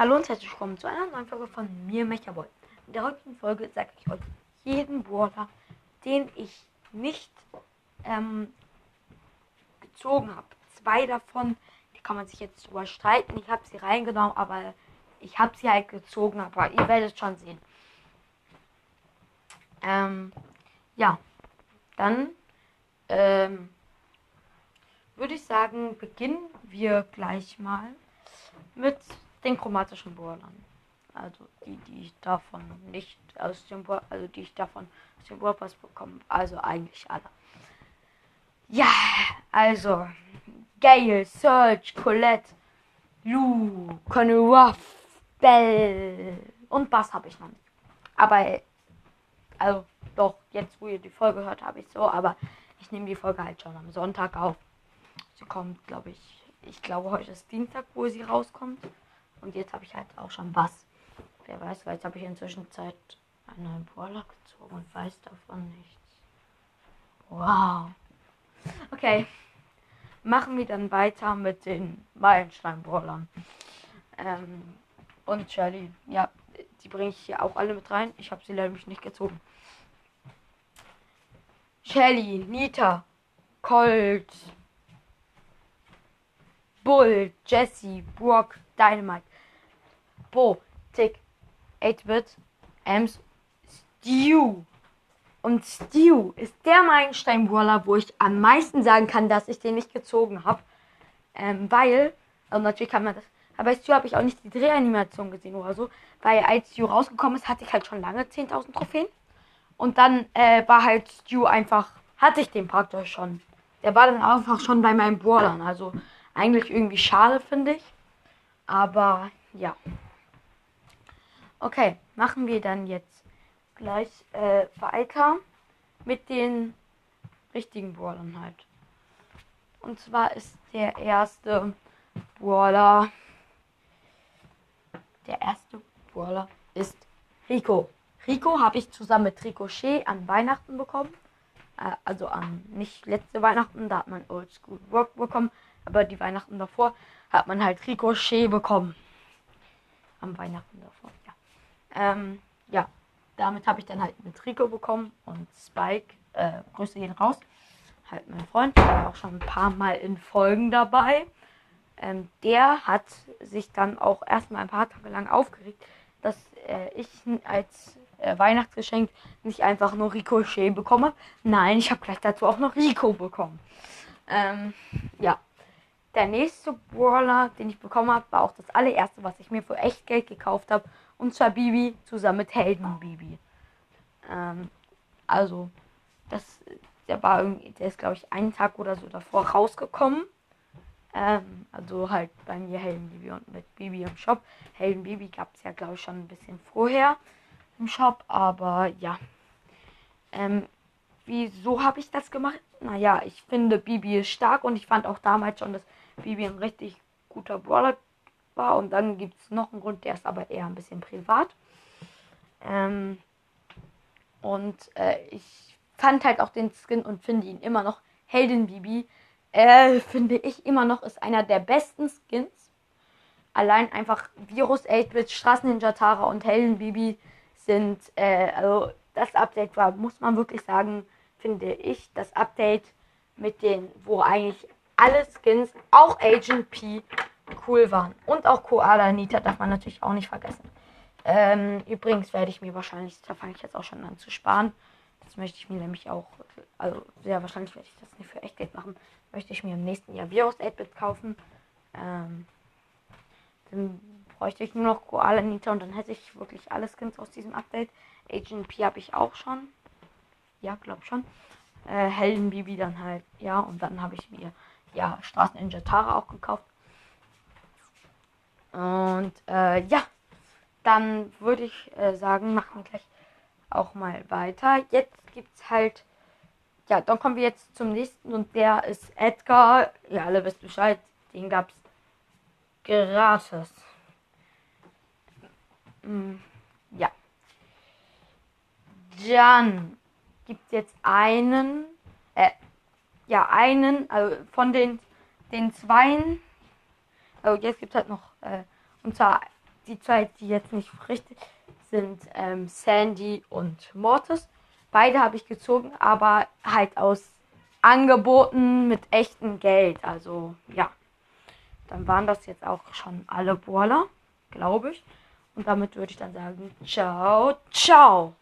Hallo und herzlich willkommen zu einer neuen Folge von mir, Mechaboy. In der heutigen Folge sage ich euch jeden Brawler, den ich nicht ähm, gezogen habe. Zwei davon, die kann man sich jetzt drüber streiten. Ich habe sie reingenommen, aber ich habe sie halt gezogen, aber ihr werdet schon sehen. Ähm, ja, dann ähm, würde ich sagen, beginnen wir gleich mal mit den chromatischen Brawlern. Also die, die ich davon nicht aus dem Ball, also die ich davon aus dem Ballpass bekomme. Also eigentlich alle. Ja, also Gale, Serge, Colette, Lou, Conny Ruff, Bell und Bass habe ich noch nicht. Aber also doch, jetzt wo ihr die Folge hört, habe ich so, aber ich nehme die Folge halt schon am Sonntag auf. Sie kommt, glaube ich, ich glaube heute ist Dienstag, wo sie rauskommt. Und jetzt habe ich halt auch schon was. Wer weiß, weil jetzt habe ich inzwischen Zeit einen neuen Brawler gezogen und weiß davon nichts. Wow. Okay. Machen wir dann weiter mit den Meilenstein-Brawlern. Ähm, und Shelly. Ja, die bringe ich hier auch alle mit rein. Ich habe sie leider nicht gezogen. Shelly, Nita, Colt, Bull, Jesse, Brock, Dynamite, Bo, Tick, 8-Bit, Ems, Stew. Und Stew ist der Meilenstein-Brawler, wo ich am meisten sagen kann, dass ich den nicht gezogen habe. Ähm, weil, also natürlich kann man das, aber bei Stew habe ich auch nicht die Drehanimation gesehen oder so, weil als Stew rausgekommen ist, hatte ich halt schon lange 10.000 Trophäen. Und dann äh, war halt Stew einfach, hatte ich den praktisch schon. Der war dann einfach schon bei meinen Brawlern. Also eigentlich irgendwie schade, finde ich. Aber ja. Okay, machen wir dann jetzt gleich äh, weiter mit den richtigen Brawlern halt. Und zwar ist der erste Brawler. Der erste Brawler ist Rico. Rico habe ich zusammen mit Ricochet an Weihnachten bekommen. Äh, also an nicht letzte Weihnachten, da hat man Old School Rock bekommen. Aber die Weihnachten davor hat man halt Ricochet bekommen. Am Weihnachten davor. Ähm, ja, damit habe ich dann halt mit Rico bekommen und Spike. Äh, Grüße gehen raus. Halt mein Freund, der war auch schon ein paar Mal in Folgen dabei. Ähm, der hat sich dann auch erstmal ein paar Tage lang aufgeregt, dass äh, ich als äh, Weihnachtsgeschenk nicht einfach nur Ricochet bekomme. Nein, ich habe gleich dazu auch noch Rico bekommen. Ähm, ja. Der nächste Brawler, den ich bekommen habe, war auch das allererste, was ich mir für echt Geld gekauft habe. Und zwar Bibi zusammen mit Helden Bibi. Ähm, also, das, der war irgendwie, der ist glaube ich einen Tag oder so davor rausgekommen. Ähm, also halt bei mir Helden Bibi und mit Bibi im Shop. Helden Bibi gab es ja glaube ich schon ein bisschen vorher im Shop, aber ja. Ähm, wieso habe ich das gemacht? Naja, ich finde Bibi ist stark und ich fand auch damals schon, dass Bibi ein richtig guter Brawler war. Und dann gibt es noch einen Grund, der ist aber eher ein bisschen privat. Ähm, und äh, ich fand halt auch den Skin und finde ihn immer noch Heldin Bibi. Äh, finde ich immer noch ist einer der besten Skins. Allein einfach Virus 8-Bit, Straßenninja Tara und Helden Bibi sind, äh, also das Update war, muss man wirklich sagen, finde ich, das Update mit den, wo eigentlich alle Skins, auch Agent P, cool waren. Und auch Koala Nita darf man natürlich auch nicht vergessen. Ähm, übrigens werde ich mir wahrscheinlich, da fange ich jetzt auch schon an zu sparen. Das möchte ich mir nämlich auch, also sehr wahrscheinlich werde ich das nicht für Echtgeld machen. Möchte ich mir im nächsten Jahr Virus 8-Bit kaufen. Ähm, dann bräuchte ich nur noch Koala Nita und dann hätte ich wirklich alle Skins aus diesem Update. Agent P habe ich auch schon. Ja, glaube schon. Äh, Helden Bibi dann halt, ja, und dann habe ich mir ja, Straßen in Jatara auch gekauft. Und äh, ja, dann würde ich äh, sagen, machen wir gleich auch mal weiter. Jetzt gibt es halt, ja, dann kommen wir jetzt zum nächsten und der ist Edgar. Ja, alle wisst Bescheid, den gab es gratis. Mm, ja. Dann gibt es jetzt einen, äh, ja, einen, also von den, den zweien, also jetzt gibt es halt noch, äh, und zwar die zwei, die jetzt nicht richtig sind, ähm, Sandy und Mortis. Beide habe ich gezogen, aber halt aus Angeboten mit echtem Geld. Also ja, dann waren das jetzt auch schon alle Brawler, glaube ich. Und damit würde ich dann sagen, ciao, ciao.